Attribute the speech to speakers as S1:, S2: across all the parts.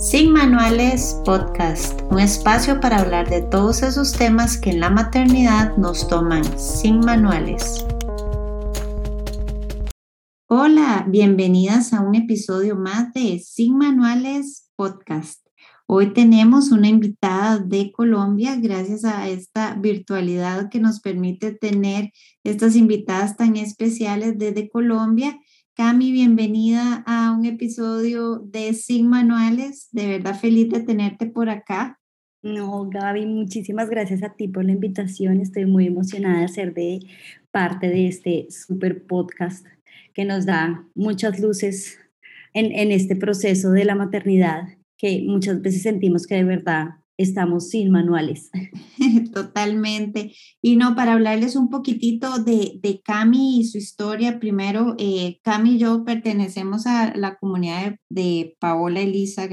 S1: Sin Manuales Podcast, un espacio para hablar de todos esos temas que en la maternidad nos toman sin manuales. Hola, bienvenidas a un episodio más de Sin Manuales Podcast. Hoy tenemos una invitada de Colombia gracias a esta virtualidad que nos permite tener estas invitadas tan especiales desde Colombia Cami, bienvenida a un episodio de Sin Manuales. De verdad feliz de tenerte por acá.
S2: No, Gaby, muchísimas gracias a ti por la invitación. Estoy muy emocionada de ser de parte de este super podcast que nos da muchas luces en, en este proceso de la maternidad que muchas veces sentimos que de verdad estamos sin manuales.
S1: Totalmente. Y no, para hablarles un poquitito de, de Cami y su historia, primero, eh, Cami y yo pertenecemos a la comunidad de, Paola Elisa,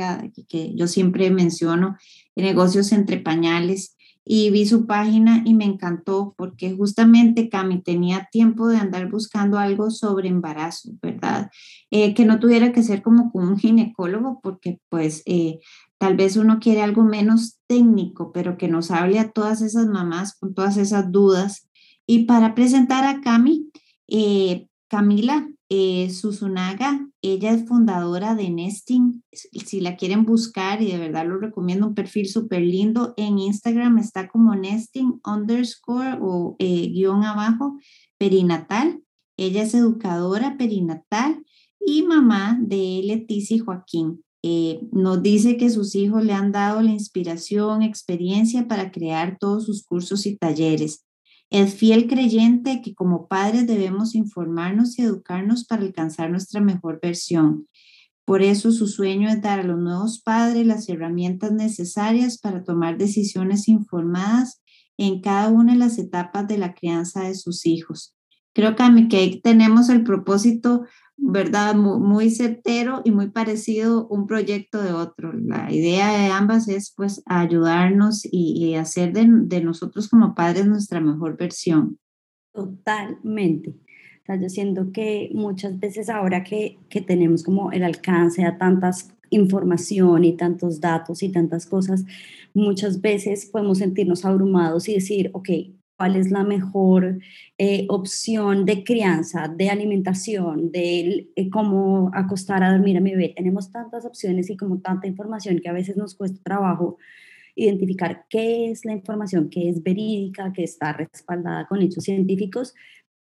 S1: que yo siempre menciono, negocios entre pañales, y vi su página y me encantó porque justamente Cami tenía tiempo de andar buscando algo sobre embarazo, ¿verdad? Eh, que no tuviera que ser como con un ginecólogo porque pues eh, Tal vez uno quiere algo menos técnico, pero que nos hable a todas esas mamás con todas esas dudas. Y para presentar a Cami, eh, Camila eh, Susunaga, ella es fundadora de Nesting. Si la quieren buscar, y de verdad lo recomiendo, un perfil súper lindo. En Instagram está como Nesting underscore o eh, guion abajo, perinatal. Ella es educadora perinatal y mamá de Leticia y Joaquín. Eh, nos dice que sus hijos le han dado la inspiración, experiencia para crear todos sus cursos y talleres. Es fiel creyente que como padres debemos informarnos y educarnos para alcanzar nuestra mejor versión. Por eso su sueño es dar a los nuevos padres las herramientas necesarias para tomar decisiones informadas en cada una de las etapas de la crianza de sus hijos. Creo que ahí tenemos el propósito ¿verdad? Muy, certero y muy parecido un proyecto de otro. La idea de ambas es pues ayudarnos y, hacer de, de, nosotros como padres nuestra mejor versión.
S2: Totalmente. O sea, yo siento que muchas veces ahora que, que tenemos como el alcance a tantas información y tantos datos y tantas cosas, muchas veces podemos sentirnos abrumados y decir, ok, cuál es la mejor eh, opción de crianza, de alimentación, de eh, cómo acostar a dormir a mi bebé. Tenemos tantas opciones y como tanta información que a veces nos cuesta trabajo identificar qué es la información que es verídica, que está respaldada con hechos científicos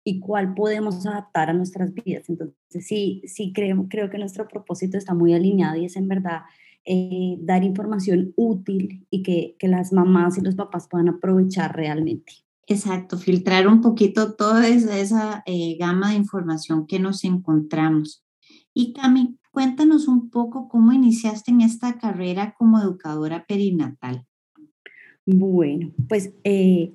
S2: y cuál podemos adaptar a nuestras vidas. Entonces, sí, sí creo, creo que nuestro propósito está muy alineado y es en verdad eh, dar información útil y que, que las mamás y los papás puedan aprovechar realmente.
S1: Exacto, filtrar un poquito toda esa, eh, gama de información que nos encontramos. Y Cami, cuéntanos un poco cómo iniciaste en esta carrera como educadora perinatal.
S2: Bueno, pues eh,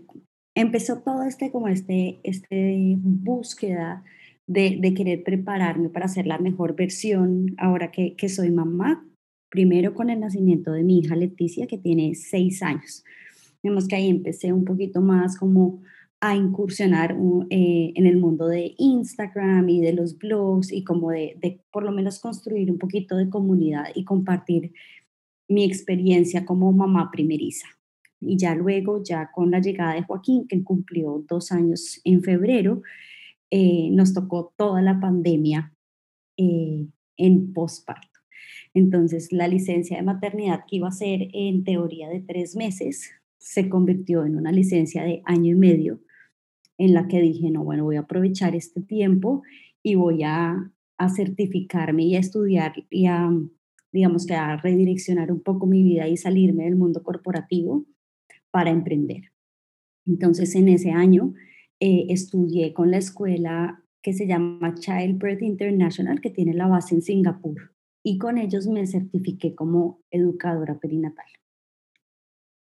S2: empezó todo este como este, este búsqueda de, de, querer prepararme para ser la mejor versión ahora que, que soy mamá. Primero con el nacimiento de mi hija Leticia, que tiene seis años. Vemos que ahí empecé un poquito más como a incursionar eh, en el mundo de Instagram y de los blogs y como de, de, por lo menos construir un poquito de comunidad y compartir mi experiencia como mamá primeriza. Y ya luego, ya con la llegada de Joaquín, que cumplió dos años en febrero, eh, nos tocó toda la pandemia eh, en posparto. Entonces, la licencia de maternidad que iba a ser en teoría de tres meses, se convirtió en una licencia de año y medio en la que dije, no, bueno, voy a aprovechar este tiempo y voy a, certificarme y a estudiar y a, digamos que a redireccionar un poco mi vida y salirme del mundo corporativo para emprender. Entonces, en ese año eh, estudié con la escuela que se llama Childbirth International, que tiene la base en Singapur, y con ellos me certifiqué como educadora perinatal.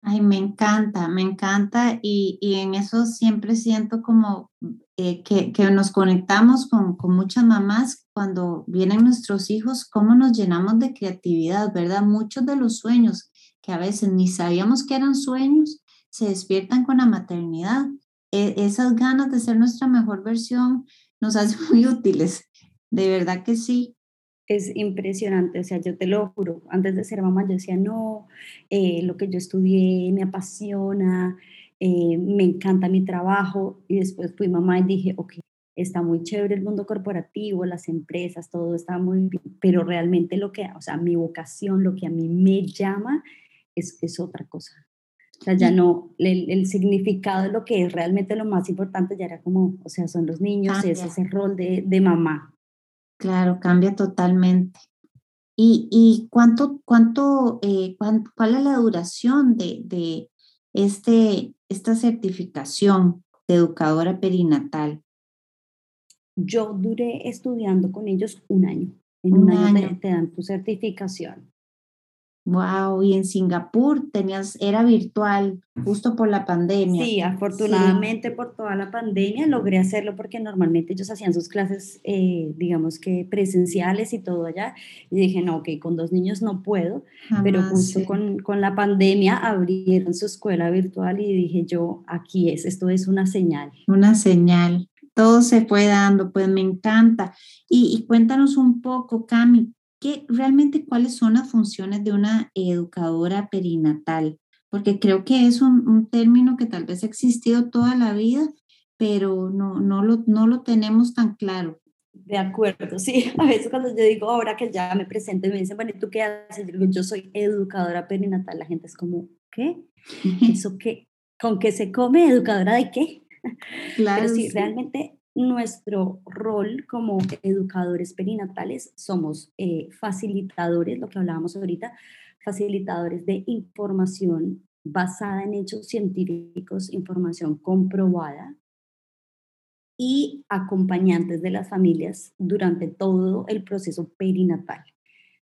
S1: Ay, me encanta, me encanta y, y en eso siempre siento como eh, que, que, nos conectamos con, con, muchas mamás cuando vienen nuestros hijos, cómo nos llenamos de creatividad, ¿verdad? Muchos de los sueños que a veces ni sabíamos que eran sueños, se despiertan con la maternidad. E, esas ganas de ser nuestra mejor versión nos hacen muy útiles, de verdad que sí.
S2: Es impresionante, o sea, yo te lo juro, antes de ser mamá yo decía, no, eh, lo que yo estudié me apasiona, eh, me encanta mi trabajo y después fui mamá y dije, ok, está muy chévere el mundo corporativo, las empresas, todo está muy bien, pero realmente lo que, o sea, mi vocación, lo que a mí me llama es, es otra cosa. O sea, ya no, el, significado de lo que es realmente lo más importante ya era como, o sea, son los niños, es ese rol de, de mamá.
S1: Claro, cambia totalmente. ¿Y, y cuánto, cuánto, eh, cuál es la duración de, de este, esta certificación de educadora perinatal?
S2: Yo duré estudiando con ellos un año. En un, año, te, dan tu certificación.
S1: Wow, y en Singapur tenías, era virtual justo por la pandemia.
S2: Sí, afortunadamente por toda la pandemia logré hacerlo porque normalmente ellos hacían sus clases, eh, digamos que presenciales y todo allá. Y dije, no, ok, con dos niños no puedo, pero justo con, con, la pandemia abrieron su escuela virtual y dije yo, aquí es, esto es una señal.
S1: Una señal. Todo se fue dando, pues me encanta. Y, y cuéntanos un poco, Cami, ¿qué, realmente cuáles son las funciones de una educadora perinatal? Porque creo que es un, término que tal vez ha existido toda la vida, pero no, no, lo, no lo tenemos tan claro.
S2: De acuerdo, sí. A veces cuando yo digo, ahora que ya me presento y me dicen, bueno, ¿y tú qué haces? Yo digo, yo soy educadora perinatal. La gente es como, ¿qué? ¿Eso qué? ¿Con qué se come? ¿Educadora de qué? Claro. Pero sí, realmente nuestro rol como educadores perinatales somos eh, facilitadores, lo que hablábamos ahorita, facilitadores de información basada en hechos científicos, información comprobada y acompañantes de las familias durante todo el proceso perinatal.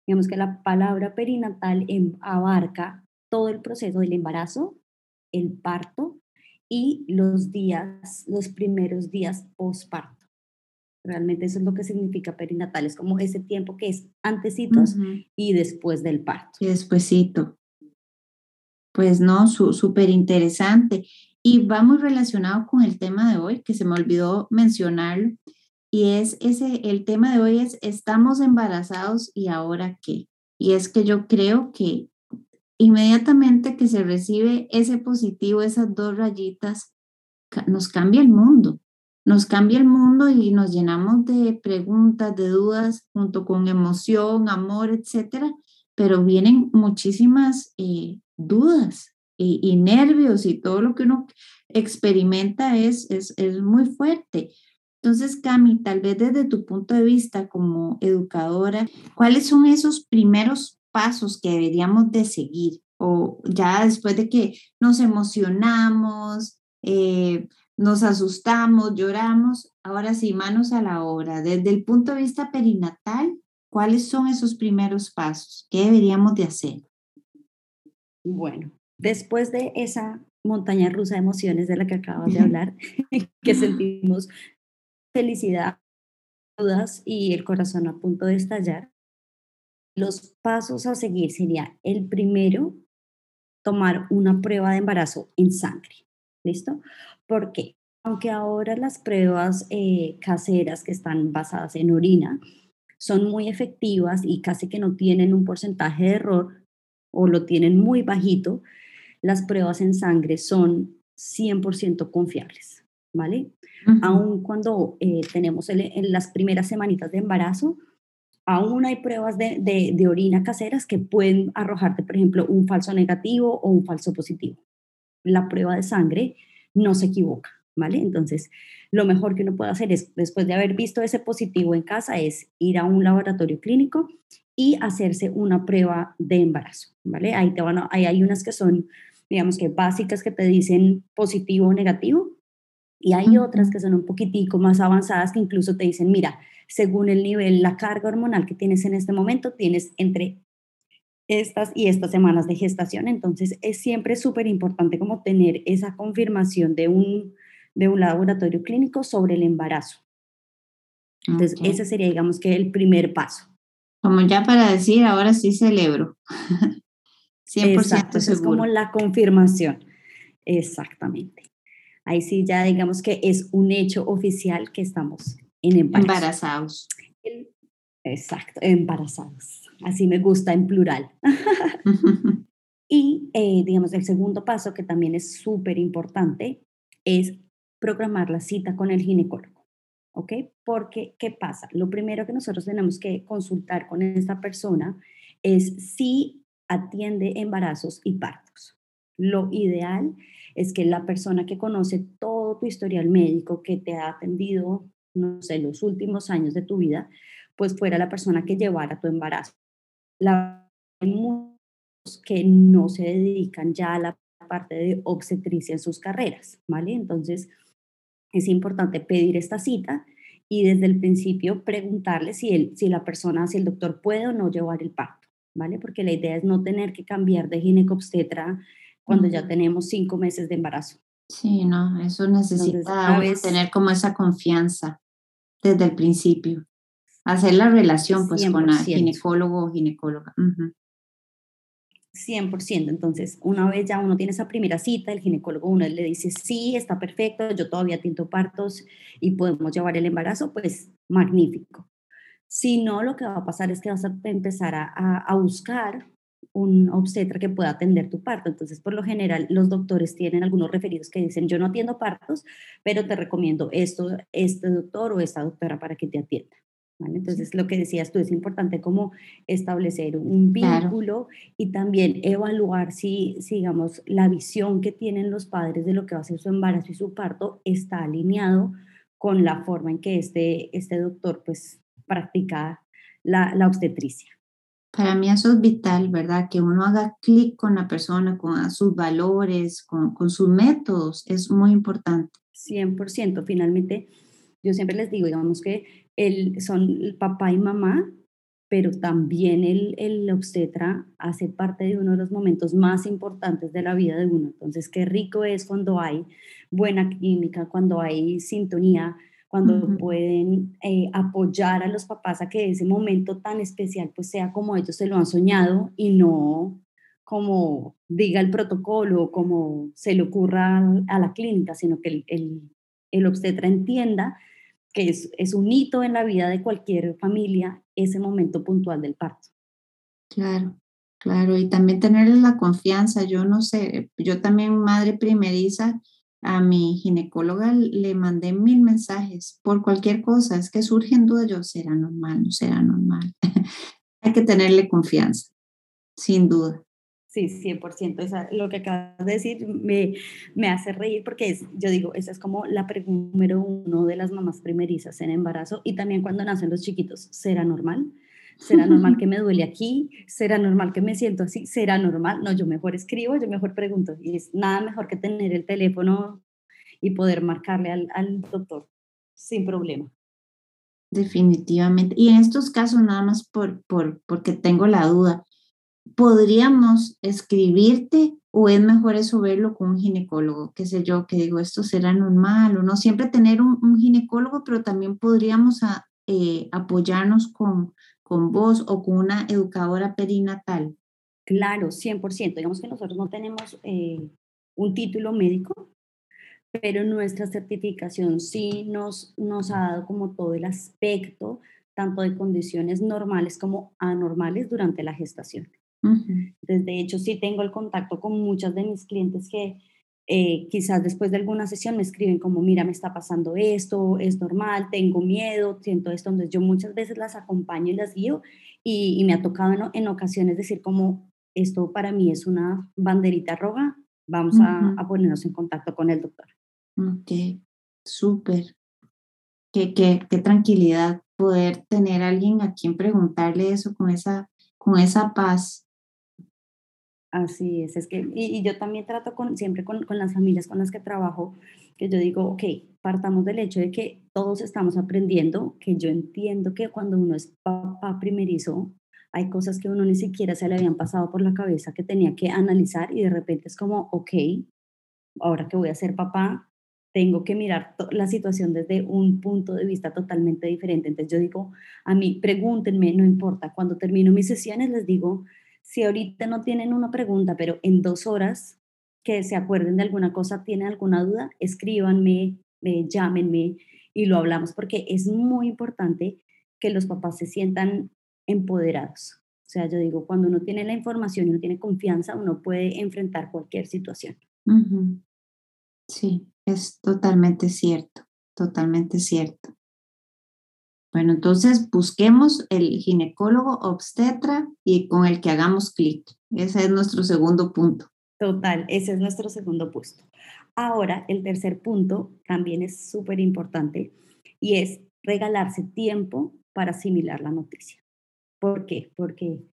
S2: Digamos que la palabra perinatal em, abarca todo el proceso del embarazo, el parto, y los días, los primeros días postparto. Realmente eso es lo que significa perinatal, es como ese tiempo que es antecitos y después del parto.
S1: Y despuésito. Pues no, súper interesante. Y va muy relacionado con el tema de hoy, que se me olvidó mencionarlo, y es ese, el tema de hoy es, estamos embarazados y ahora qué. Y es que yo creo que inmediatamente que se recibe ese positivo, esas dos rayitas, nos cambia el mundo. Nos cambia el mundo y nos llenamos de preguntas, de dudas, junto con emoción, amor, etcétera. Pero vienen muchísimas eh, dudas y, y, nervios y todo lo que uno experimenta es, es, es muy fuerte. Entonces, Cami, tal vez desde tu punto de vista como educadora, ¿cuáles son esos primeros pasos que deberíamos de seguir o ya después de que nos emocionamos, eh, nos asustamos, lloramos, ahora sí, manos a la obra. Desde el punto de vista perinatal, ¿cuáles son esos primeros pasos? ¿Qué deberíamos de hacer?
S2: Bueno, después de esa montaña rusa de emociones de la que acabas de hablar, que sentimos felicidad, dudas y el corazón a punto de estallar, los pasos a seguir sería el primero, tomar una prueba de embarazo en sangre. ¿Listo? Porque aunque ahora las pruebas eh, caseras que están basadas en orina son muy efectivas y casi que no tienen un porcentaje de error o lo tienen muy bajito, las pruebas en sangre son 100% confiables, ¿vale? Aun cuando eh, tenemos en las primeras semanitas de embarazo, aún hay pruebas de, de, orina caseras que pueden arrojarte, por ejemplo, un falso negativo o un falso positivo. La prueba de sangre no se equivoca, ¿vale? Entonces, lo mejor que uno puede hacer es, después de haber visto ese positivo en casa, es ir a un laboratorio clínico y hacerse una prueba de embarazo, ¿vale? Ahí, te van ahí hay unas que son, digamos que básicas que te dicen positivo o negativo, y hay otras que son un poquitico más avanzadas que incluso te dicen, mira, según el nivel, la carga hormonal que tienes en este momento, tienes entre estas y estas semanas de gestación. Entonces, es siempre súper importante como tener esa confirmación de un, de un laboratorio clínico sobre el embarazo. Entonces, ese sería, digamos que, el primer paso.
S1: Como ya para decir, ahora sí celebro.
S2: 100% Exacto, es como la confirmación. Exactamente. Ahí sí ya digamos que es un hecho oficial que estamos
S1: embarazados.
S2: Exacto, embarazados. Así me gusta en plural. y eh, digamos, el segundo paso, que también es súper importante, es programar la cita con el ginecólogo. ¿Ok? Porque, ¿qué pasa? Lo primero que nosotros tenemos que consultar con esta persona es si atiende embarazos y partos. Lo ideal es que la persona que conoce todo tu historial médico, que te ha atendido, no sé, los últimos años de tu vida, pues fuera la persona que llevara tu embarazo. La, que no se dedican ya a la parte de obstetricia en sus carreras, ¿vale? Entonces, es importante pedir esta cita y desde el principio preguntarle si, el, si la persona, si el doctor puede o no llevar el parto, ¿vale? Porque la idea es no tener que cambiar de ginecobstetra cuando ya tenemos cinco meses de embarazo.
S1: Sí, no, eso necesita tener como esa confianza desde el principio. Hacer la relación pues con el ginecólogo o ginecóloga.
S2: 100%. Entonces, una vez ya uno tiene esa primera cita, el ginecólogo uno le dice, sí, está perfecto, yo todavía tinto partos y podemos llevar el embarazo, pues magnífico. Si no, lo que va a pasar es que vas a empezar a, a buscar un obstetra que pueda atender tu parto. Entonces, por lo general, los doctores tienen algunos referidos que dicen, yo no atiendo partos, pero te recomiendo esto, este doctor o esta doctora para que te atienda. Entonces, lo que decías tú, es importante como establecer un vínculo y también evaluar si, digamos, la visión que tienen los padres de lo que va a ser su embarazo y su parto está alineado con la forma en que este, este doctor, pues, practica la, la obstetricia.
S1: Para mí eso es vital, ¿verdad? Que uno haga clic con la persona, con sus valores, con, con sus métodos, es muy importante.
S2: 100%. Finalmente, yo siempre les digo, digamos que el, son el papá y mamá, pero también el, el obstetra hace parte de uno de los momentos más importantes de la vida de uno. Entonces, qué rico es cuando hay buena química, cuando hay sintonía, cuando pueden eh, apoyar a los papás a que ese momento tan especial pues sea como ellos se lo han soñado y no como diga el protocolo, como se le ocurra a la clínica, sino que el, el, el obstetra entienda que es, un hito en la vida de cualquier familia, ese momento puntual del parto.
S1: Claro, claro, y también tenerles la confianza. Yo no sé, yo también, madre primeriza, a mi ginecóloga le mandé mil mensajes por cualquier cosa, es que surgen dudas, yo, ¿será normal? ¿No será normal? Hay que tenerle confianza, sin duda.
S2: Sí, 100%. Esa, lo que acabas de decir me, me hace reír porque yo digo, esa es como la pregunta número uno de las mamás primerizas en embarazo y también cuando nacen los chiquitos. ¿Será normal? ¿Será normal que me duele aquí? ¿Será normal que me siento así? ¿Será normal? No, yo mejor escribo, yo mejor pregunto. Y es nada mejor que tener el teléfono y poder marcarle al, al doctor sin problema.
S1: Definitivamente. Y en estos casos, nada más por, por, porque tengo la duda, podríamos escribirte o es mejor eso verlo con un ginecólogo, qué sé yo, que digo, esto será normal o no, siempre tener un, ginecólogo, pero también podríamos eh, apoyarnos con, con vos o con una educadora perinatal.
S2: Claro, 100%. Digamos que nosotros no tenemos eh, un título médico, pero nuestra certificación sí nos, nos ha dado como todo el aspecto, tanto de condiciones normales como anormales durante la gestación. De hecho, sí tengo el contacto con muchas de mis clientes que eh, quizás después de alguna sesión me escriben como, mira, me está pasando esto, es normal, tengo miedo, siento esto. Entonces yo muchas veces las acompaño y las guío y, me ha tocado en, ocasiones decir como, esto para mí es una banderita roja, vamos a, ponernos en contacto con el doctor.
S1: Ok, súper. Qué, qué, qué tranquilidad poder tener a alguien a quien preguntarle eso con esa, con esa paz.
S2: Así es, es que, y, yo también trato con, siempre con, con, las familias con las que trabajo, que yo digo, ok, partamos del hecho de que todos estamos aprendiendo, que yo entiendo que cuando uno es papá primerizo, hay cosas que uno ni siquiera se le habían pasado por la cabeza que tenía que analizar y de repente es como, ok, ahora que voy a ser papá, tengo que mirar la situación desde un punto de vista totalmente diferente. Entonces yo digo, a mí, pregúntenme, no importa, cuando termino mis sesiones les digo, si ahorita no tienen una pregunta, pero en dos horas que se acuerden de alguna cosa, tienen alguna duda, escríbanme, llámenme y lo hablamos porque es muy importante que los papás se sientan empoderados. O sea, yo digo, cuando uno tiene la información y uno tiene confianza, uno puede enfrentar cualquier situación.
S1: Sí, es totalmente cierto, totalmente cierto. Bueno, entonces busquemos el ginecólogo obstetra y con el que hagamos clic. Ese es nuestro segundo punto.
S2: Total, ese es nuestro segundo puesto. Ahora, el tercer punto también es súper importante y es regalarse tiempo para asimilar la noticia. ¿Por qué? Porque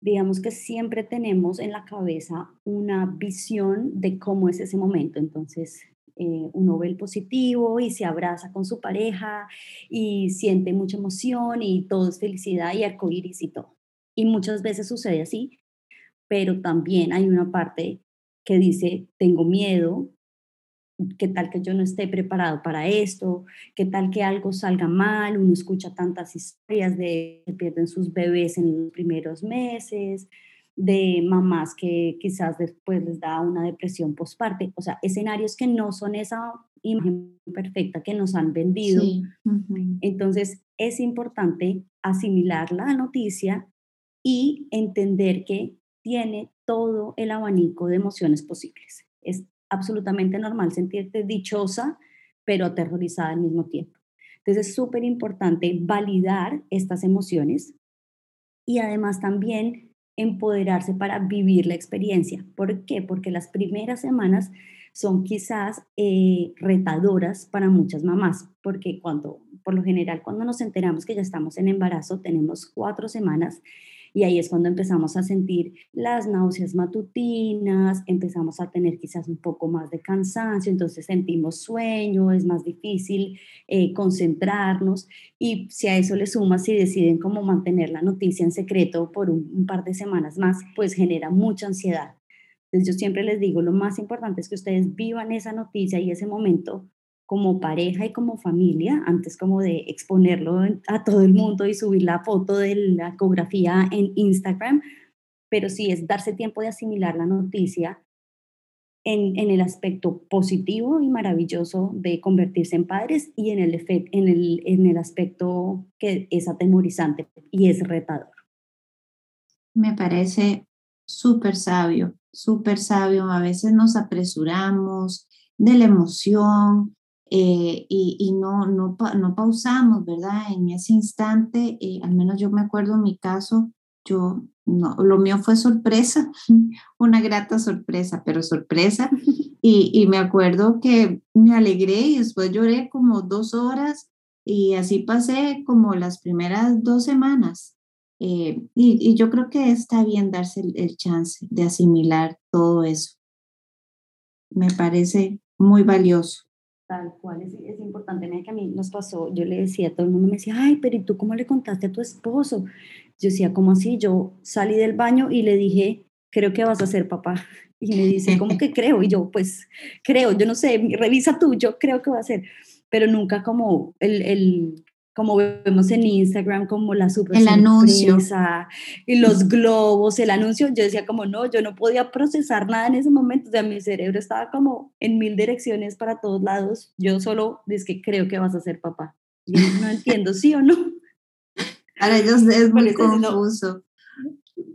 S2: digamos que siempre tenemos en la cabeza una visión de cómo es ese momento. Entonces, eh, uno positivo y se abraza con su pareja y siente mucha emoción y todo es felicidad y arcoíris y todo. Y muchas veces sucede así, pero también hay una parte que dice, tengo miedo, qué tal que yo no esté preparado para esto, qué tal que algo salga mal, uno escucha tantas historias de que pierden sus bebés en los primeros meses, de mamás que quizás después les da una depresión postparte, o sea, escenarios que no son esa imagen perfecta que nos han vendido. Entonces, es importante asimilar la noticia y entender que tiene todo el abanico de emociones posibles. Es absolutamente normal sentirte dichosa, pero aterrorizada al mismo tiempo. Entonces, es súper importante validar estas emociones y además también empoderarse para vivir la experiencia. ¿Por qué? Porque las primeras semanas son quizás eh, retadoras para muchas mamás, porque cuando, por lo general, cuando nos enteramos que ya estamos en embarazo, tenemos cuatro semanas y ahí es cuando empezamos a sentir las náuseas matutinas, empezamos a tener quizás un poco más de cansancio, entonces sentimos sueño, es más difícil eh, concentrarnos y si a eso le sumas si deciden cómo mantener la noticia en secreto por un par de semanas más, pues genera mucha ansiedad. Entonces yo siempre les digo, lo más importante es que ustedes vivan esa noticia y ese momento como pareja y como familia, antes como de exponerlo a todo el mundo y subir la foto de la ecografía en Instagram, pero sí es darse tiempo de asimilar la noticia en, en el aspecto positivo y maravilloso de convertirse en padres y en el, en el, en el aspecto que es atemorizante y es retador.
S1: Me parece súper sabio, súper sabio. A veces nos apresuramos de la emoción, eh, y, no, no, no, pausamos, ¿verdad? En ese instante, eh, al menos yo me acuerdo en mi caso, yo, no, lo mío fue sorpresa, una grata sorpresa, pero sorpresa. Y, y, me acuerdo que me alegré y después lloré como dos horas y así pasé como las primeras dos semanas. Eh, y, y, yo creo que está bien darse el, el chance de asimilar todo eso. Me parece muy valioso.
S2: Tal cual, es, es importante. Mira que a mí nos pasó, yo le decía, a todo el mundo me decía, ay, pero ¿y tú cómo le contaste a tu esposo? Yo decía, ¿cómo así? Yo salí del baño y le dije, creo que vas a ser papá. Y me dice, ¿cómo que creo? Y yo, pues, creo, yo no sé, revisa tú, yo creo que va a ser. Pero nunca como el, el como vemos en Instagram, como la super
S1: el anuncio
S2: y los globos, el anuncio, yo decía como no, yo no podía procesar nada en ese momento, o sea, mi cerebro estaba como en mil direcciones para todos lados, yo solo es que creo que vas a ser papá, no entiendo, ¿sí o no?
S1: Para ellos es muy confuso.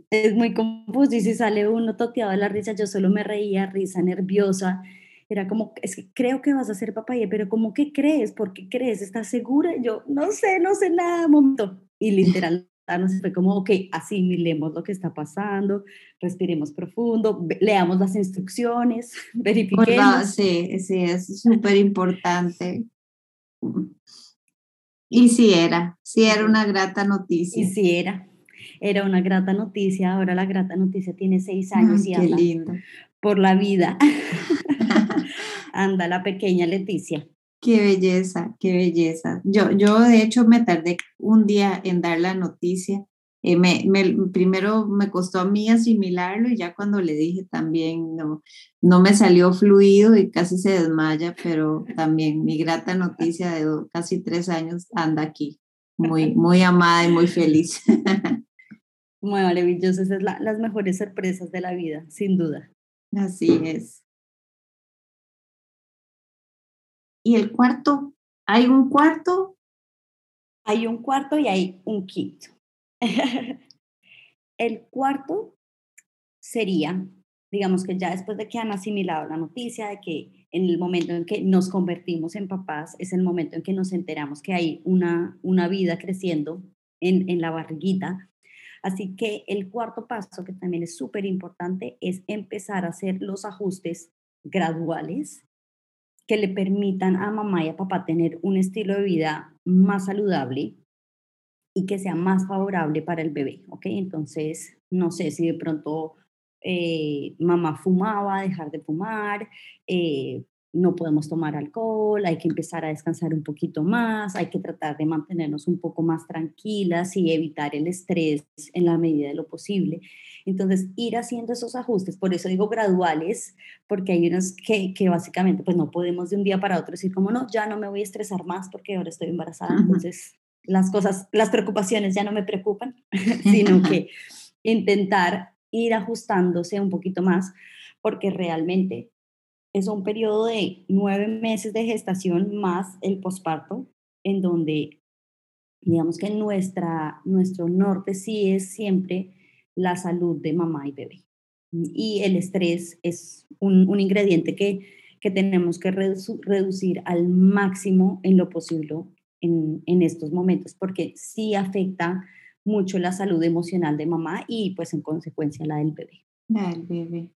S2: Es muy confuso y si sale uno toteado de la risa, yo solo me reía, risa nerviosa, era como, es que creo que vas a ser papá, pero como que crees? ¿Por qué crees? ¿Estás segura? yo, no sé, no sé nada, momento. Y literal, fue como, ok, asimilemos lo que está pasando, respiremos profundo, leamos las instrucciones, verifiquemos.
S1: Sí, sí, es súper importante. Y sí era, sí era una grata noticia.
S2: Y sí era, era una grata noticia. Ahora la grata noticia tiene seis años y anda por la vida. Anda la pequeña Leticia.
S1: Qué belleza, qué belleza. Yo, yo de hecho me tardé un día en dar la noticia. Eh, me, primero me costó a mí asimilarlo y ya cuando le dije también no, no me salió fluido y casi se desmaya, pero también mi grata noticia de casi tres años anda aquí, muy, muy amada y muy feliz.
S2: Muy maravilloso, esas son las mejores sorpresas de la vida, sin duda.
S1: Así es. Y el cuarto, ¿hay un cuarto?
S2: hay un cuarto y hay un quinto. el cuarto sería, digamos que ya después de que han asimilado la noticia de que en el momento en que nos convertimos en papás es el momento en que nos enteramos que hay una, una vida creciendo en, en la barriguita. Así que el cuarto paso, que también es súper importante, es empezar a hacer los ajustes graduales que le permitan a mamá y a papá tener un estilo de vida más saludable y que sea más favorable para el bebé, ¿ok? Entonces, no sé si de pronto eh, mamá fumaba, dejar de fumar, eh, no podemos tomar alcohol, hay que empezar a descansar un poquito más, hay que tratar de mantenernos un poco más tranquilas y evitar el estrés en la medida de lo posible. Entonces, ir haciendo esos ajustes, por eso digo graduales, porque hay unos que, que básicamente pues no podemos de un día para otro decir como no, ya no me voy a estresar más porque ahora estoy embarazada, entonces las cosas, las preocupaciones ya no me preocupan, sino que intentar ir ajustándose un poquito más, porque realmente es un periodo de nueve meses de gestación más el posparto, en donde digamos que nuestra, nuestro norte sí es siempre la salud de mamá y bebé. Y el estrés es un, ingrediente que, que tenemos que reducir al máximo en lo posible en, en estos momentos, porque sí afecta mucho la salud emocional de mamá y pues en consecuencia la del bebé.
S1: La del bebé.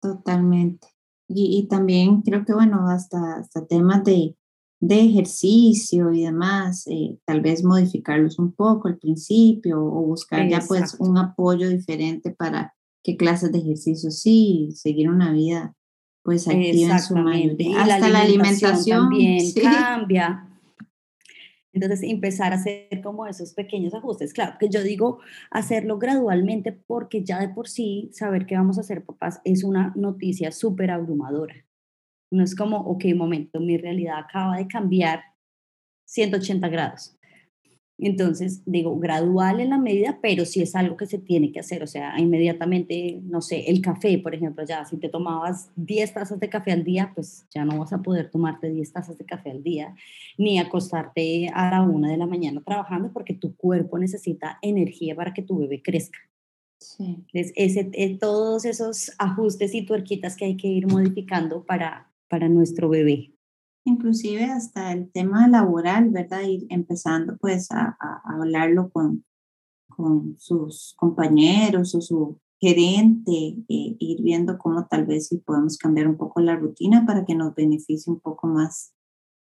S1: Totalmente. Y, y también creo que, bueno, hasta, hasta temas de, de ejercicio y demás, eh, tal vez modificarlos un poco al principio o buscar ya pues un apoyo diferente para qué clases de ejercicio sí, seguir una vida pues activa en su mayoría.
S2: Hasta la alimentación, también cambia. Entonces, empezar a hacer como esos pequeños ajustes. Claro, que yo digo hacerlo gradualmente porque ya de por sí saber que vamos a hacer papás es una noticia súper abrumadora. No es como, ok, momento, mi realidad acaba de cambiar 180 grados. Entonces, digo, gradual en la medida, pero si es algo que se tiene que hacer, o sea, inmediatamente, no sé, el café, por ejemplo, ya si te tomabas 10 tazas de café al día, pues ya no vas a poder tomarte 10 tazas de café al día, ni acostarte a la una de la mañana trabajando, porque tu cuerpo necesita energía para que tu bebé crezca. Sí. Es, ese, eh, todos esos ajustes y tuerquitas que hay que ir modificando para, para nuestro bebé
S1: inclusive hasta el tema laboral, ¿verdad? Ir empezando pues a, hablarlo con, con sus compañeros o su gerente, e ir viendo cómo tal vez si podemos cambiar un poco la rutina para que nos beneficie un poco más.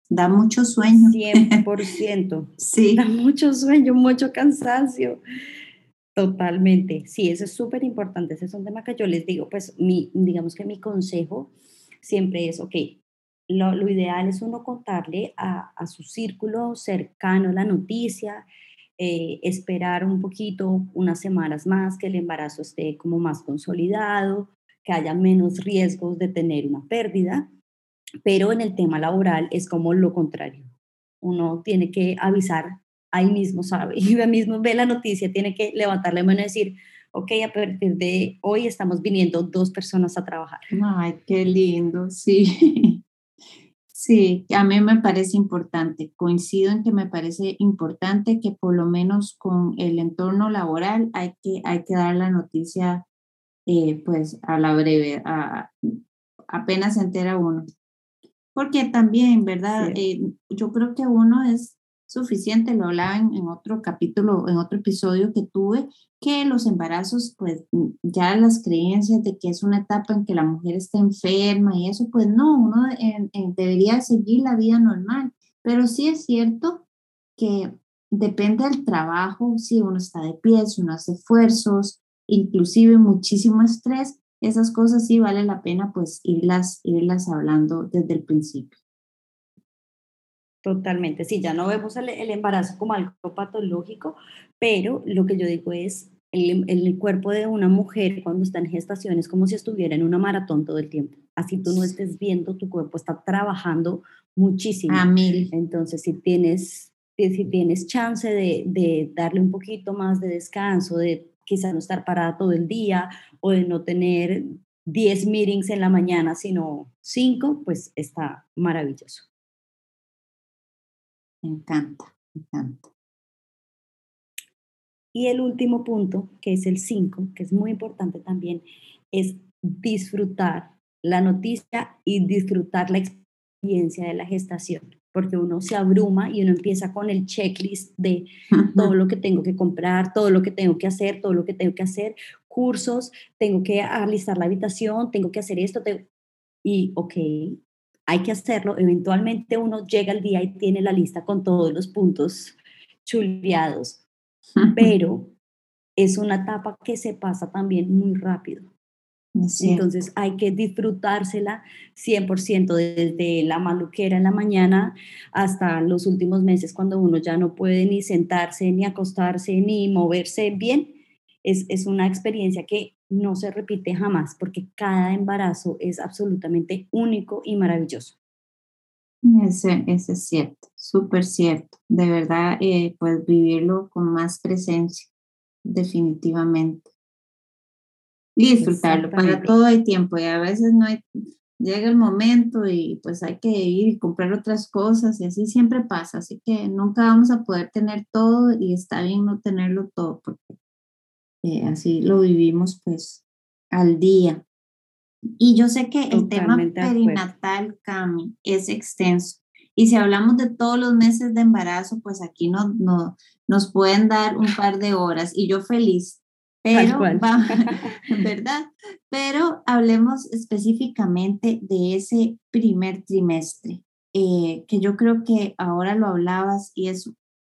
S1: Da mucho sueño.
S2: 100%. sí. Da mucho sueño, mucho cansancio. Totalmente. Sí, eso es súper importante. Ese es un tema que yo les digo, pues mi, digamos que mi consejo siempre es, ok, lo, ideal es uno contarle a, su círculo cercano la noticia, eh, esperar un poquito, unas semanas más, que el embarazo esté como más consolidado, que haya menos riesgos de tener una pérdida, pero en el tema laboral es como lo contrario. Uno tiene que avisar, ahí mismo sabe, y ahí mismo ve la noticia, tiene que levantar la mano y decir, ok, a partir de hoy estamos viniendo dos personas a trabajar.
S1: Ay, qué lindo, sí. Sí, a mí me parece importante. Coincido en que me parece importante que por lo menos con el entorno laboral hay que, hay que dar la noticia eh, pues a la breve, a, apenas se entera uno. Porque también, ¿verdad? Eh, yo creo que uno es suficiente, lo hablaba en, otro capítulo, en otro episodio que tuve, que los embarazos, pues ya las creencias de que es una etapa en que la mujer está enferma y eso, pues no, uno debería seguir la vida normal, pero sí es cierto que depende del trabajo, si uno está de pie, si uno hace esfuerzos, inclusive muchísimo estrés, esas cosas sí vale la pena pues irlas, irlas hablando desde el principio.
S2: Totalmente, sí, ya no vemos el, embarazo como algo patológico, pero lo que yo digo es, el, el, cuerpo de una mujer cuando está en gestación es como si estuviera en una maratón todo el tiempo. Así tú no estés viendo, tu cuerpo está trabajando muchísimo.
S1: A mil.
S2: Entonces, si tienes, si tienes chance de, de darle un poquito más de descanso, de quizás no estar parada todo el día o de no tener 10 meetings en la mañana, sino 5, pues está maravilloso.
S1: Me encanta.
S2: Y el último punto, que es el 5, que es muy importante también, es disfrutar la noticia y disfrutar la experiencia de la gestación, porque uno se abruma y uno empieza con el checklist de todo lo que tengo que comprar, todo lo que tengo que hacer, todo lo que tengo que hacer, cursos, tengo que alistar la habitación, tengo que hacer esto, y ok, hay que hacerlo, eventualmente uno llega al día y tiene la lista con todos los puntos chuleados, pero es una etapa que se pasa también muy rápido. Entonces hay que disfrutársela 100% desde la maluquera en la mañana hasta los últimos meses cuando uno ya no puede ni sentarse, ni acostarse, ni moverse bien. Es, es una experiencia que no se repite jamás porque cada embarazo es absolutamente único y maravilloso.
S1: Ese, ese es cierto, súper cierto. De verdad, eh, pues vivirlo con más presencia, definitivamente. Y disfrutarlo. Para todo hay tiempo y a veces no hay, llega el momento y pues hay que ir y comprar otras cosas y así siempre pasa. Así que nunca vamos a poder tener todo y está bien no tenerlo todo porque eh, así lo vivimos pues al día. Y yo sé que el tema perinatal, Cami, es extenso. Y si hablamos de todos los meses de embarazo, pues aquí no, no, nos pueden dar un par de horas y yo feliz. Pero, ¿verdad? Pero hablemos específicamente de ese primer trimestre, eh, que yo creo que ahora lo hablabas y es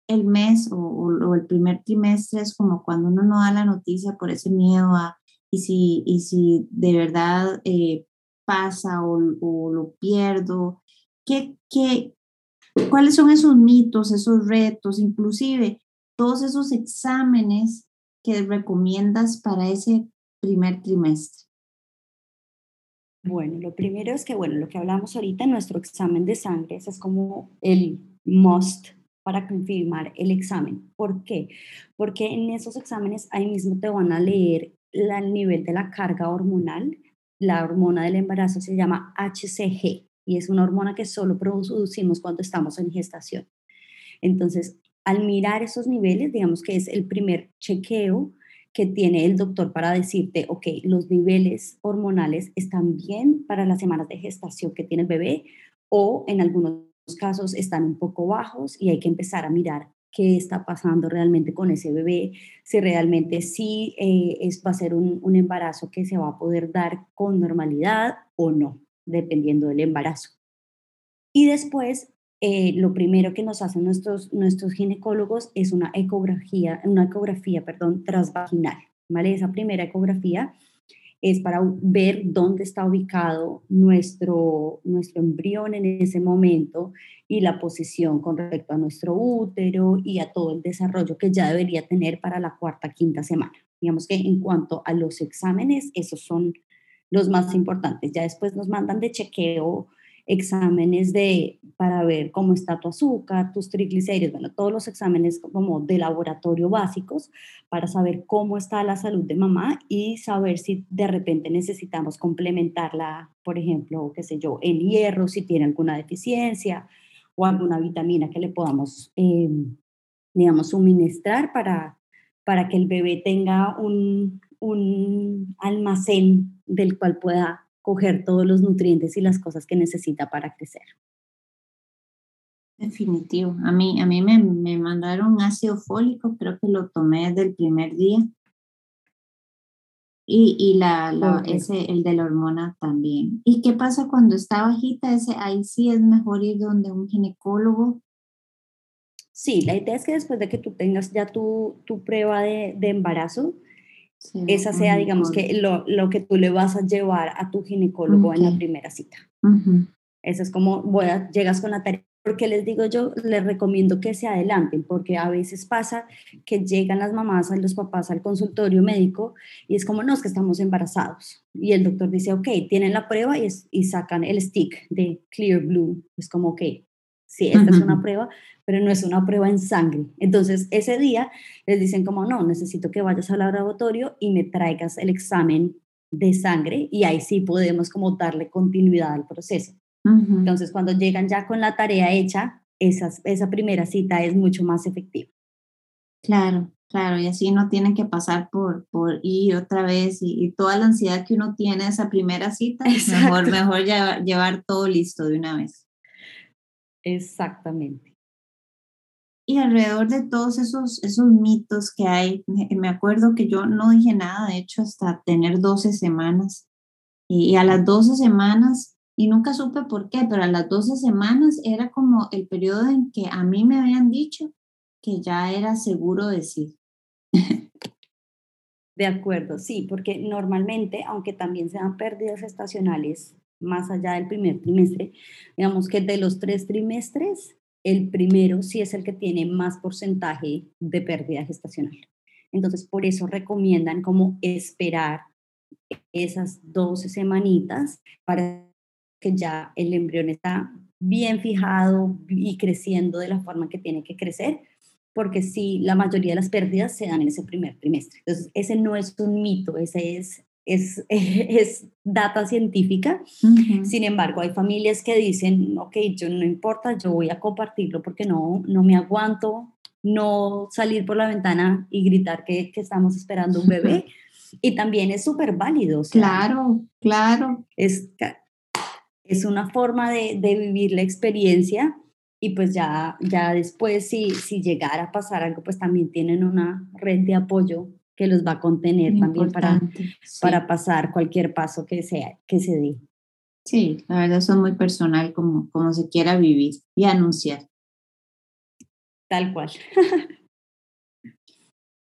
S1: el mes o, o, el primer trimestre es como cuando uno no da la noticia por ese miedo a y si, y si de verdad eh, pasa o, lo pierdo, ¿qué, qué, cuáles son esos mitos, esos retos, inclusive todos esos exámenes que recomiendas para ese primer trimestre?
S2: Bueno, lo primero es que, bueno, lo que hablamos ahorita, nuestro examen de sangre, es como el must para confirmar el examen. ¿Por qué? Porque en esos exámenes ahí mismo te van a leer el nivel de la carga hormonal. La hormona del embarazo se llama HCG y es una hormona que solo producimos cuando estamos en gestación. Entonces, al mirar esos niveles, digamos que es el primer chequeo que tiene el doctor para decirte, ok, los niveles hormonales están bien para las semanas de gestación que tiene el bebé o en algunos casos están un poco bajos y hay que empezar a mirar qué está pasando realmente con ese bebé, si realmente sí eh, es, va a ser un, embarazo que se va a poder dar con normalidad o no, dependiendo del embarazo. Y después, eh, lo primero que nos hacen nuestros, nuestros ginecólogos es una ecografía, una ecografía, perdón, transvaginal, ¿vale? Esa primera ecografía es para ver dónde está ubicado nuestro, nuestro embrión en ese momento y la posición con respecto a nuestro útero y a todo el desarrollo que ya debería tener para la cuarta, quinta semana. Digamos que en cuanto a los exámenes, esos son los más importantes. Ya después nos mandan de chequeo exámenes de, para ver cómo está tu azúcar, tus triglicéridos, bueno, todos los exámenes como de laboratorio básicos para saber cómo está la salud de mamá y saber si de repente necesitamos complementarla, por ejemplo, qué sé yo, en hierro, si tiene alguna deficiencia o alguna vitamina que le podamos, eh, digamos, suministrar para, para que el bebé tenga un, un almacén del cual pueda coger todos los nutrientes y las cosas que necesita para crecer.
S1: Definitivo. A mí, a mí me, me mandaron ácido fólico, creo que lo tomé desde el primer día. Y, y la, la ese, el de la hormona también. ¿Y qué pasa cuando está bajita? Ese, ahí sí es mejor ir donde un ginecólogo.
S2: Sí, la idea es que después de que tú tengas ya tu, tu prueba de, de embarazo, esa sea, digamos, que lo, lo, que tú le vas a llevar a tu ginecólogo en la primera cita. Eso es como, voy a, llegas con la tarea. Porque les digo yo, les recomiendo que se adelanten, porque a veces pasa que llegan las mamás, los papás al consultorio médico y es como, no, es que estamos embarazados. Y el doctor dice, ok, tienen la prueba y, y sacan el stick de Clear Blue. Es como, ok, sí, esta es una prueba, pero no es una prueba en sangre. Entonces, ese día les dicen como, no, necesito que vayas al laboratorio y me traigas el examen de sangre y ahí sí podemos como darle continuidad al proceso. Entonces, cuando llegan ya con la tarea hecha, esa primera cita es mucho más efectiva.
S1: Claro, claro, y así no tienen que pasar por, por ir otra vez y, toda la ansiedad que uno tiene esa primera cita, mejor, mejor llevar, llevar todo listo de una vez.
S2: Exactamente.
S1: Y alrededor de todos esos, esos mitos que hay, me acuerdo que yo no dije nada, de hecho, hasta tener 12 semanas. Y a las 12 semanas, y nunca supe por qué, pero a las 12 semanas era como el periodo en que a mí me habían dicho que ya era seguro decir.
S2: De acuerdo, sí, porque normalmente, aunque también se dan pérdidas estacionales más allá del primer trimestre, digamos que de los tres trimestres, el primero sí es el que tiene más porcentaje de pérdida gestacional. Entonces, por eso recomiendan como esperar esas 12 semanitas para que ya el embrión está bien fijado y creciendo de la forma que tiene que crecer, porque sí, la mayoría de las pérdidas se dan en ese primer trimestre. Entonces, ese no es un mito, ese es es, es data científica. Sin embargo, hay familias que dicen, ok, yo no importa, yo voy a compartirlo porque no, no me aguanto no salir por la ventana y gritar que, que estamos esperando un bebé. y también es súper válido.
S1: claro, claro.
S2: Es, es una forma de, de, vivir la experiencia y pues ya, ya después si, si llegara a pasar algo, pues también tienen una red de apoyo que los va a contener también para, para pasar cualquier paso que, sea, que se dé.
S1: Sí, la verdad es muy personal como, como se quiera vivir y anunciar.
S2: Tal cual.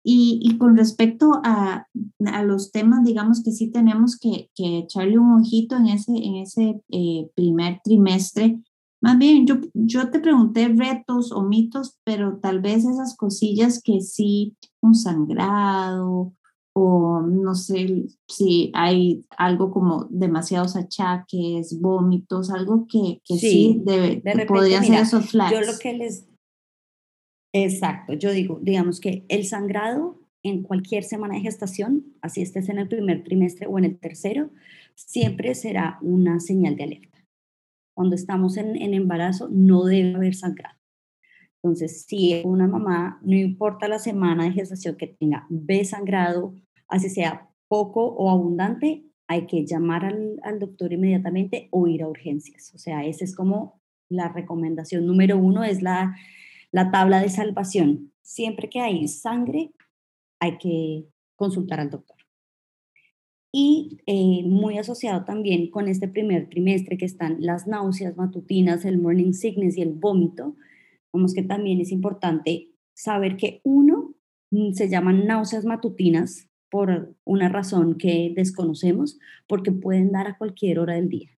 S1: y, y, con respecto a, a, los temas, digamos que sí tenemos que, que echarle un ojito en ese, en ese eh, primer trimestre más bien, yo, yo te pregunté retos o mitos, pero tal vez esas cosillas que sí, un sangrado o no sé si hay algo como demasiados achaques, vómitos, algo que, que sí, debe, de podría ser esos flags.
S2: Yo lo que les... Exacto, yo digo, digamos que el sangrado en cualquier semana de gestación, así estés en el primer trimestre o en el tercero, siempre será una señal de alerta cuando estamos en, embarazo no debe haber sangrado. Entonces, si una mamá, no importa la semana de gestación que tenga, ve sangrado, así sea poco o abundante, hay que llamar al, al, doctor inmediatamente o ir a urgencias. O sea, esa es como la recomendación número uno, es la, la tabla de salvación. Siempre que hay sangre, hay que consultar al doctor y eh, muy asociado también con este primer trimestre que están las náuseas matutinas, el morning sickness y el vómito, vemos que también es importante saber que uno mm, se llaman náuseas matutinas por una razón que desconocemos, porque pueden dar a cualquier hora del día.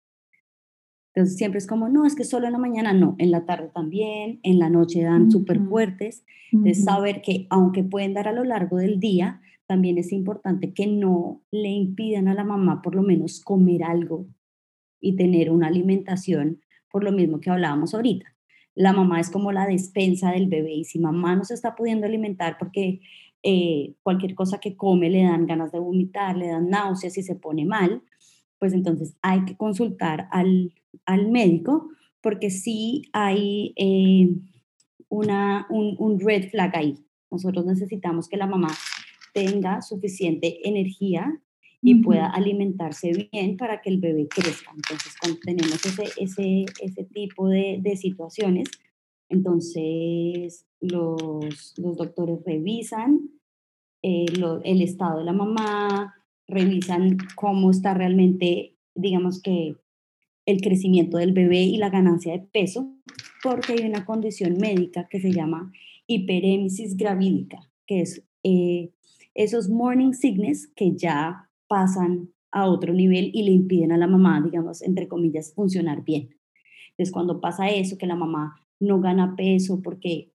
S2: Entonces siempre es como, no, es que solo en la mañana, no, en la tarde también, en la noche dan súper fuertes. Entonces saber que aunque pueden dar a lo largo del día, también es importante que no le impidan a la mamá por lo menos comer algo y tener una alimentación por lo mismo que hablábamos ahorita. La mamá es como la despensa del bebé y si mamá no se está pudiendo alimentar porque eh, cualquier cosa que come le dan ganas de vomitar, le dan náuseas y se pone mal, pues entonces hay que consultar al, al médico porque sí hay eh, una, un, un red flag ahí. Nosotros necesitamos que la mamá tenga suficiente energía y pueda alimentarse bien para que el bebé crezca. Entonces, cuando tenemos ese, ese, ese tipo de, de situaciones, entonces los, los doctores revisan eh, el estado de la mamá, revisan cómo está realmente, digamos que, el crecimiento del bebé y la ganancia de peso, porque hay una condición médica que se llama hiperémesis gravídica, que es eh, esos morning sickness que ya pasan a otro nivel y le impiden a la mamá, digamos, entre comillas, funcionar bien. Entonces, cuando pasa eso, que la mamá no gana peso porque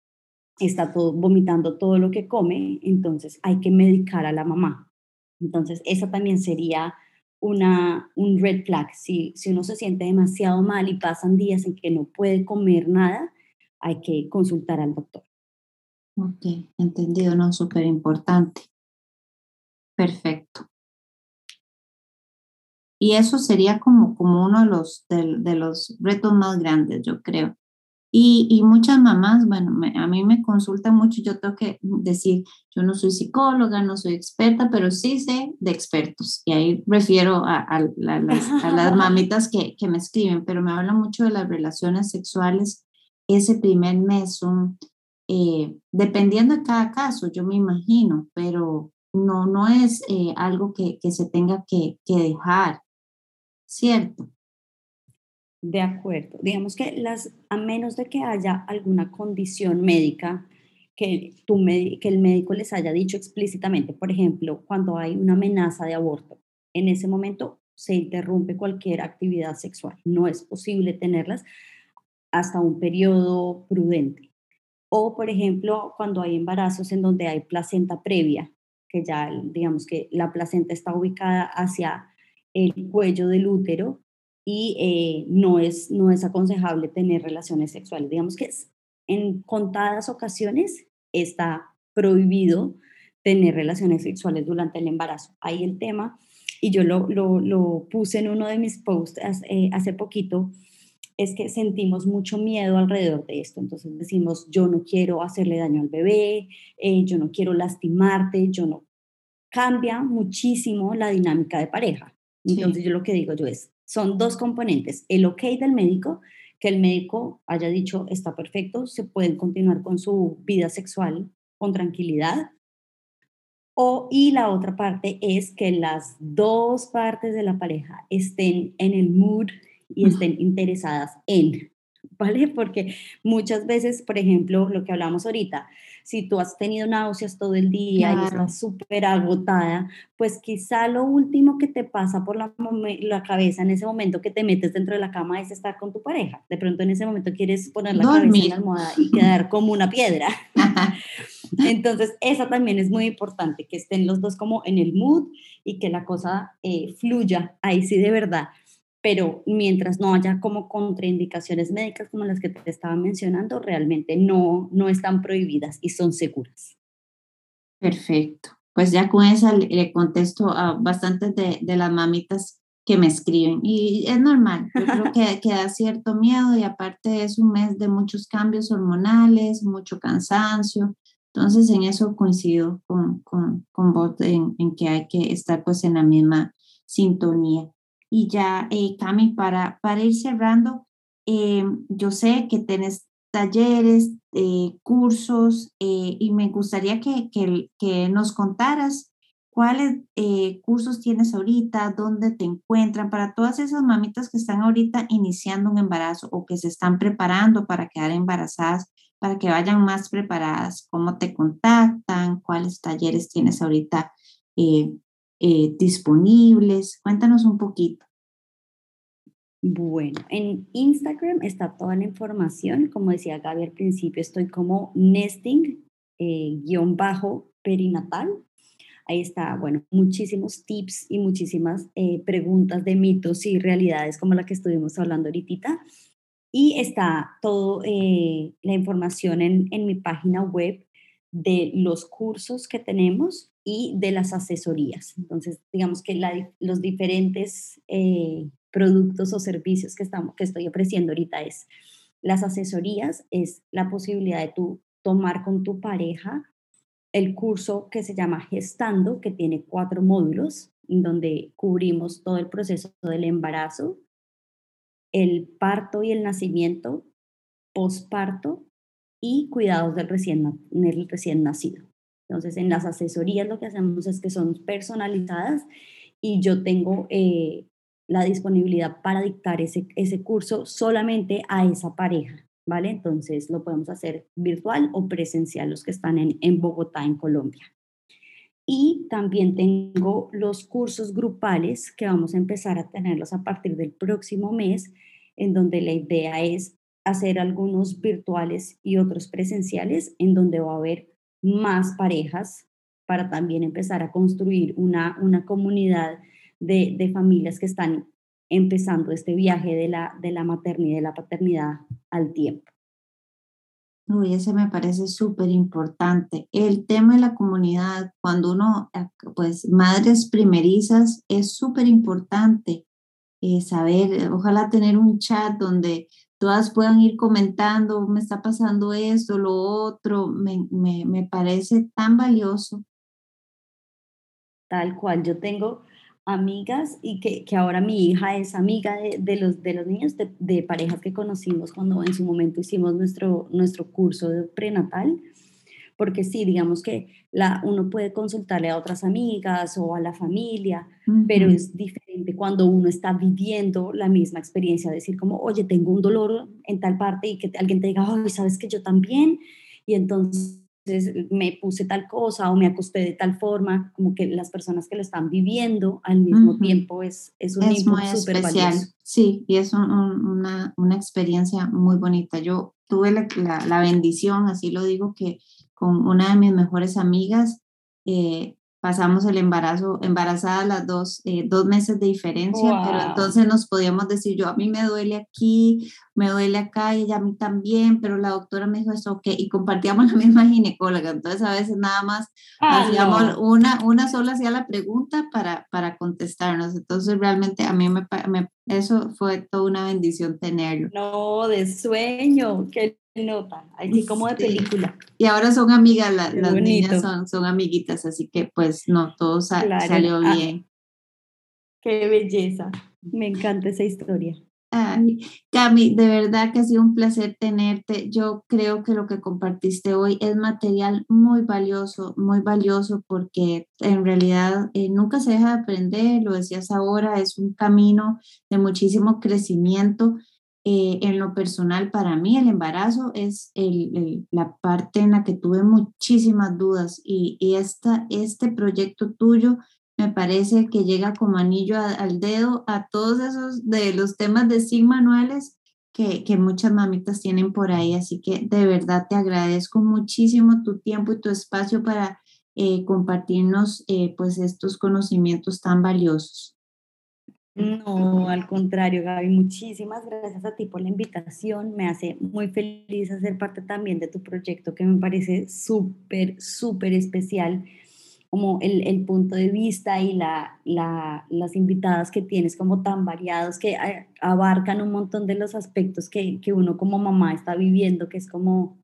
S2: está todo, vomitando todo lo que come, entonces hay que medicar a la mamá. Entonces, esa también sería una, un red flag. Si, si uno se siente demasiado mal y pasan días en que no puede comer nada, hay que consultar al doctor.
S1: Ok, entendido, no, súper importante. Perfecto. Y eso sería como, como uno de los, de, los retos más grandes, yo creo. Y, muchas mamás, bueno, a mí me consultan mucho, yo tengo que decir, yo no soy psicóloga, no soy experta, pero sí sé de expertos. Y ahí refiero a, las, mamitas que, que, me escriben, pero me hablan mucho de las relaciones sexuales ese primer mes, eh, dependiendo de cada caso, yo me imagino, pero no, no es eh, algo que, que, se tenga que, que dejar, ¿cierto?
S2: De acuerdo. Digamos que las, a menos de que haya alguna condición médica que, tu que el médico les haya dicho explícitamente, por ejemplo, cuando hay una amenaza de aborto, en ese momento se interrumpe cualquier actividad sexual. No es posible tenerlas hasta un periodo prudente. O, por ejemplo, cuando hay embarazos en donde hay placenta previa, que ya digamos que la placenta está ubicada hacia el cuello del útero y eh, no, es, no es aconsejable tener relaciones sexuales. Digamos que en contadas ocasiones está prohibido tener relaciones sexuales durante el embarazo. Ahí el tema, y yo lo, lo, puse en uno de mis posts hace, hace poquito, es que sentimos mucho miedo alrededor de esto. Entonces decimos, yo no quiero hacerle daño al bebé, eh, yo no quiero lastimarte, yo no. Cambia muchísimo la dinámica de pareja. Entonces yo lo que digo yo es, son dos componentes, el ok del médico, que el médico haya dicho está perfecto, se pueden continuar con su vida sexual con tranquilidad. O, y la otra parte es que las dos partes de la pareja estén en el mood y estén interesadas en, ¿vale? Porque muchas veces, por ejemplo, lo que hablamos ahorita, si tú has tenido náuseas todo el día y estás súper agotada, pues quizá lo último que te pasa por la, la, cabeza en ese momento que te metes dentro de la cama es estar con tu pareja. De pronto en ese momento quieres poner la cabeza en la almohada y quedar como una piedra. Entonces, esa también es muy importante, que estén los dos como en el mood y que la cosa eh, fluya ahí sí de verdad pero mientras no haya como contraindicaciones médicas como las que te estaba mencionando, realmente no, no están prohibidas y son seguras.
S1: Perfecto. Pues ya con esa le, contesto a bastantes de, de, las mamitas que me escriben y es normal, yo creo que, que, da cierto miedo y aparte es un mes de muchos cambios hormonales, mucho cansancio, entonces en eso coincido con, con, con vos en, en que hay que estar pues en la misma sintonía. Y ya, eh, Cami, para, para ir cerrando, eh, yo sé que tenés talleres, eh, cursos, eh, y me gustaría que, que, que nos contaras cuáles cursos tienes ahorita, dónde te encuentran, para todas esas mamitas que están ahorita iniciando un embarazo o que se están preparando para quedar embarazadas, para que vayan más preparadas, cómo te contactan, cuáles talleres tienes ahorita eh, disponibles? Cuéntanos un poquito.
S2: Bueno, en Instagram está toda la información. Como decía Gaby al principio, estoy como nesting, eh, guion bajo perinatal. Ahí está, bueno, muchísimos tips y muchísimas eh, preguntas de mitos y realidades como la que estuvimos hablando ahorita. Y está toda la información en, en mi página web de los cursos que tenemos y de las asesorías. Entonces, digamos que los diferentes eh, productos o servicios que, estamos, que estoy ofreciendo ahorita es las asesorías, es la posibilidad de tú tomar con tu pareja el curso que se llama Gestando, que tiene cuatro módulos, donde cubrimos todo el proceso del embarazo, el parto y el nacimiento, posparto y cuidados del recién, del recién nacido. Entonces, en las asesorías lo que hacemos es que son personalizadas y yo tengo eh, la disponibilidad para dictar ese, ese curso solamente a esa pareja, ¿vale? Entonces, lo podemos hacer virtual o presencial los que están en, en Bogotá, en Colombia. Y también tengo los cursos grupales que vamos a empezar a tenerlos a partir del próximo mes, en donde la idea es hacer algunos virtuales y otros presenciales, en donde va a haber más parejas para también empezar a construir una, una comunidad de, de familias que están empezando este viaje de la, de la maternidad y de la paternidad al tiempo.
S1: Uy, ese me parece súper importante. El tema de la comunidad, cuando uno, eh, pues, madres primerizas, es súper importante eh, saber, ojalá tener un chat donde todas puedan ir comentando, me está pasando esto, lo otro, me, me, me parece tan valioso.
S2: Tal cual, yo tengo amigas y que, que, ahora mi hija es amiga de, de los, de los niños, de, parejas que conocimos cuando en su momento hicimos nuestro, nuestro curso de prenatal, porque sí, digamos que la, uno puede consultarle a otras amigas o a la familia, pero es diferente cuando uno está viviendo la misma experiencia, decir como, oye, tengo un dolor en tal parte y que alguien te diga, oye, sabes que yo también, y entonces me puse tal cosa o me acosté de tal forma, como que las personas que lo están viviendo al mismo tiempo es, es un
S1: es muy especial. Sí, y es una, una, experiencia muy bonita. Yo tuve la, la, bendición, así lo digo, que con una de mis mejores amigas eh, pasamos el embarazo, embarazadas las dos, eh, dos meses de diferencia, pero entonces nos podíamos decir, yo a mí me duele aquí, me duele acá y ella a mí también, pero la doctora me dijo eso, ok, y compartíamos la misma ginecóloga, entonces a veces nada más ah, hacíamos una, una sola hacía la pregunta para, para contestarnos, entonces realmente a mí me, me, eso fue toda una bendición tenerlo.
S2: No, de sueño, qué nota, así como de película.
S1: Y ahora son amigas, las niñas son, son amiguitas, así que pues no, todo salió ah, bien.
S2: qué belleza, me encanta esa historia.
S1: Ay, Cami, de verdad que ha sido un placer tenerte. Yo creo que lo que compartiste hoy es material muy valioso, muy valioso porque en realidad eh, nunca se deja de aprender, lo decías ahora, es un camino de muchísimo crecimiento eh, en lo personal, para mí el embarazo es la parte en la que tuve muchísimas dudas y, este proyecto tuyo me parece que llega como anillo al dedo a todos esos de los temas de SIG manuales que, que, muchas mamitas tienen por ahí. Así que de verdad te agradezco muchísimo tu tiempo y tu espacio para eh, compartirnos eh, pues estos conocimientos tan valiosos.
S2: No, al contrario, Gaby, muchísimas gracias a ti por la invitación. Me hace muy feliz hacer parte también de tu proyecto que me parece súper, súper especial, como el, el, punto de vista y la, la, las invitadas que tienes como tan variados que abarcan un montón de los aspectos que, que uno como mamá está viviendo, que es como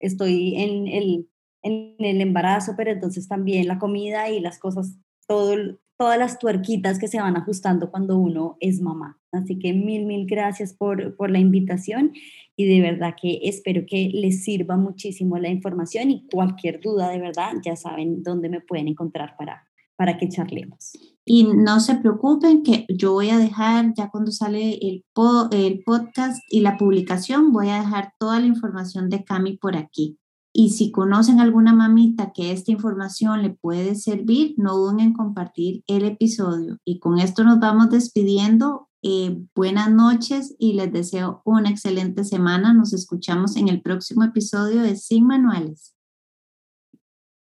S2: estoy en el, en el embarazo, pero entonces también la comida y las cosas, todo, todas las tuerquitas que se van ajustando cuando uno es mamá. Así que mil, mil gracias por, por la invitación y de verdad que espero que les sirva muchísimo la información y cualquier duda de verdad ya saben dónde me pueden encontrar para, para que charlemos.
S1: Y no se preocupen que yo voy a dejar, ya cuando sale el, el podcast y la publicación, voy a dejar toda la información de Cami por aquí. Y si conocen alguna mamita que esta información le puede servir, no duden en compartir el episodio. Y con esto nos vamos despidiendo. Eh, buenas noches y les deseo una excelente semana. Nos escuchamos en el próximo episodio de Sin Manuales.